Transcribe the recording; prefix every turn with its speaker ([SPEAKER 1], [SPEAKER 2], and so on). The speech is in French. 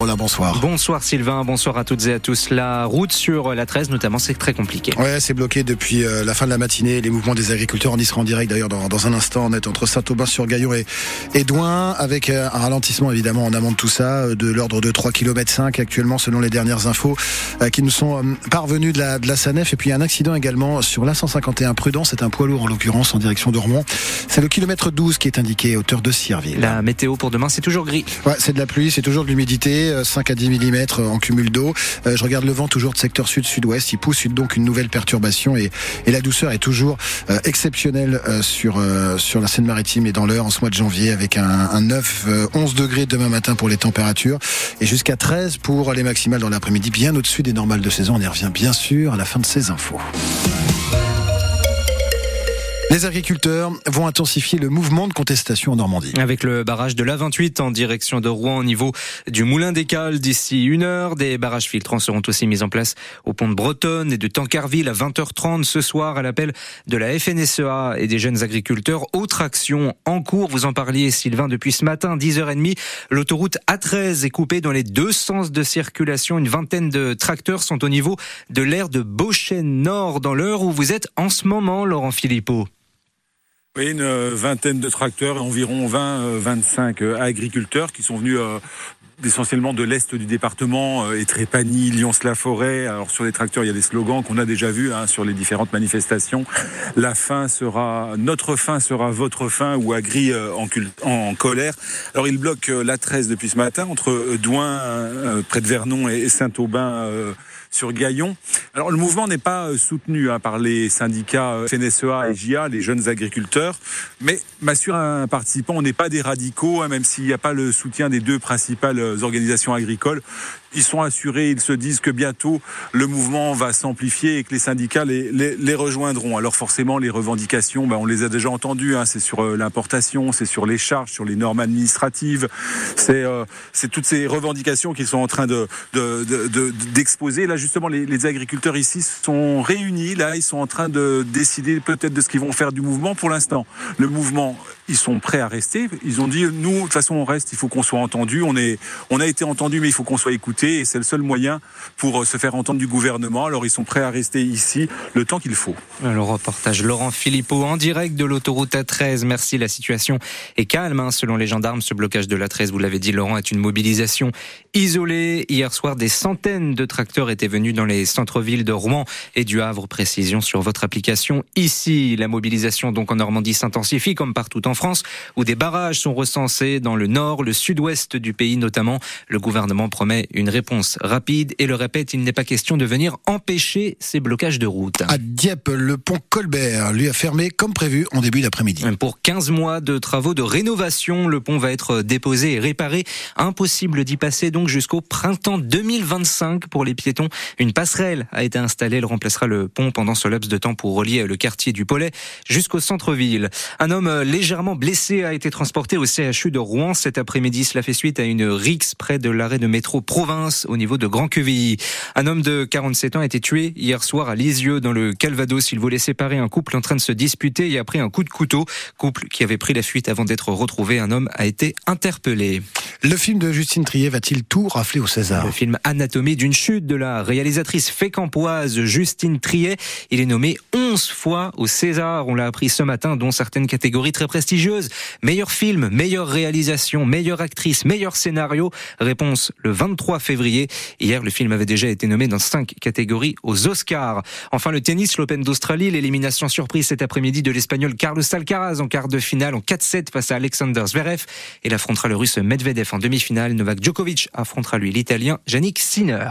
[SPEAKER 1] Voilà, bonsoir.
[SPEAKER 2] Bonsoir Sylvain, bonsoir à toutes et à tous. La route sur la 13 notamment, c'est très compliqué.
[SPEAKER 1] Ouais, c'est bloqué depuis euh, la fin de la matinée. Les mouvements des agriculteurs, on y sera en direct d'ailleurs dans, dans, un instant. On est entre Saint-Aubin-sur-Gaillon et, et Douin, avec euh, un ralentissement évidemment en amont de tout ça, euh, de l'ordre de 3 km 5 actuellement selon les dernières infos qui nous sont parvenues de la, de la SANEF. Et puis un accident également sur l'A151 Prudent, c'est un poids lourd en l'occurrence en direction de Rouen. C'est le kilomètre 12 qui est indiqué hauteur de Sierville.
[SPEAKER 2] La météo pour demain, c'est toujours gris.
[SPEAKER 1] Ouais, c'est de la pluie, c'est toujours de l'humidité, 5 à 10 mm en cumul d'eau. Euh, je regarde le vent toujours de secteur sud-sud-ouest. Il pousse donc une nouvelle perturbation et, la douceur est toujours euh, exceptionnelle euh, sur la Seine-Maritime et dans l'heure en ce mois de janvier avec un, un 9 11 degrés demain matin pour les températures et jusqu'à 13 pour les maximales dans l'après-midi bien au-dessus des normales de saison. On y revient bien sûr à la fin de ces infos. Les agriculteurs vont intensifier le mouvement de contestation en Normandie.
[SPEAKER 2] Avec le barrage de l'A28 en direction de Rouen au niveau du Moulin des Cales d'ici une heure, des barrages filtrants seront aussi mis en place au pont de Bretonne et de Tancarville à 20h30 ce soir à l'appel de la FNSEA et des jeunes agriculteurs. Autre action en cours, vous en parliez Sylvain depuis ce matin, 10h30, l'autoroute A13 est coupée dans les deux sens de circulation. Une vingtaine de tracteurs sont au niveau de l'aire de Beauchêne Nord dans l'heure où vous êtes en ce moment, Laurent Philippot.
[SPEAKER 3] Oui, une euh, vingtaine de tracteurs, environ 20-25 euh, agriculteurs qui sont venus euh, essentiellement de l'est du département, et Trépany, Lyons-la-Forêt. Alors sur les tracteurs, il y a des slogans qu'on a déjà vus hein, sur les différentes manifestations. La fin sera notre fin sera votre fin ou agri en, en, colère. Alors ils bloquent la 13 depuis ce matin entre Douin, près de Vernon et Saint-Aubin sur Gaillon. Alors le mouvement n'est pas euh, soutenu hein, par les syndicats euh, FNSEA et JA, les jeunes agriculteurs, mais m'assure un participant, on n'est pas des radicaux, hein, même s'il n'y a pas le soutien des deux principales euh, organisations agricoles ils sont assurés, ils se disent que bientôt le mouvement va s'amplifier et que les syndicats les, rejoindront. Alors forcément, les revendications, ben, on les a déjà entendues. Hein. C'est sur euh, l'importation, c'est sur les charges, sur les normes administratives. C'est euh, toutes ces revendications qu'ils sont en train de d'exposer. De, de, là, justement, les, les, agriculteurs ici sont réunis. Là, ils sont en train de décider peut-être de ce qu'ils vont faire du mouvement. Pour l'instant, le mouvement, ils sont prêts à rester. Ils ont dit, nous, de toute façon, on reste. Il faut qu'on soit entendu. On est, on a été entendu, mais il faut qu'on soit écouté et c'est le seul moyen pour euh, se faire entendre du gouvernement. Alors ils sont prêts à rester ici le temps qu'il faut.
[SPEAKER 2] Le reportage Laurent Philippot en direct de l'autoroute A13. Merci, la situation est calme hein, selon les gendarmes. Ce blocage de l'A13, vous l'avez dit Laurent, est une mobilisation isolée. Hier soir, des centaines de tracteurs étaient venus dans les centres-villes de Rouen et du Havre. Précision sur votre application ici. La mobilisation donc en Normandie s'intensifie comme partout en France où des barrages sont recensés dans le nord, le sud-ouest du pays notamment. Le gouvernement promet une réponse rapide et le répète, il n'est pas question de venir empêcher ces blocages de route.
[SPEAKER 1] À Dieppe, le pont Colbert lui a fermé comme prévu en début d'après-midi.
[SPEAKER 2] Pour 15 mois de travaux de rénovation, le pont va être déposé et réparé. Impossible d'y passer donc jusqu'au printemps 2025 pour les piétons. Une passerelle a été installée, elle remplacera le pont pendant ce laps de temps pour relier le quartier du Pollet jusqu'au centre-ville. Un homme légèrement blessé a été transporté au CHU de Rouen cet après-midi. Cela fait suite à une rixe près de l'arrêt de métro Province au niveau de Grand Quevilly. Un homme de 47 ans a été tué hier soir à Lisieux dans le Calvados. Il voulait séparer un couple en train de se disputer et a pris un coup de couteau. Couple qui avait pris la fuite avant d'être retrouvé. Un homme a été interpellé.
[SPEAKER 1] Le film de Justine Trier va-t-il tout rafler au César?
[SPEAKER 2] Le film Anatomie d'une chute de la réalisatrice fécampoise Justine Trier. Il est nommé 11 fois au César. On l'a appris ce matin, dont certaines catégories très Meilleur film, meilleure réalisation, meilleure actrice, meilleur scénario. Réponse le 23 février Hier, le film avait déjà été nommé dans cinq catégories aux Oscars. Enfin, le tennis, l'Open d'Australie, l'élimination surprise cet après-midi de l'Espagnol Carlos Alcaraz en quart de finale en 4-7 face à Alexander Zverev. Il affrontera le Russe Medvedev en demi-finale. Novak Djokovic affrontera lui l'Italien Yannick Sinner.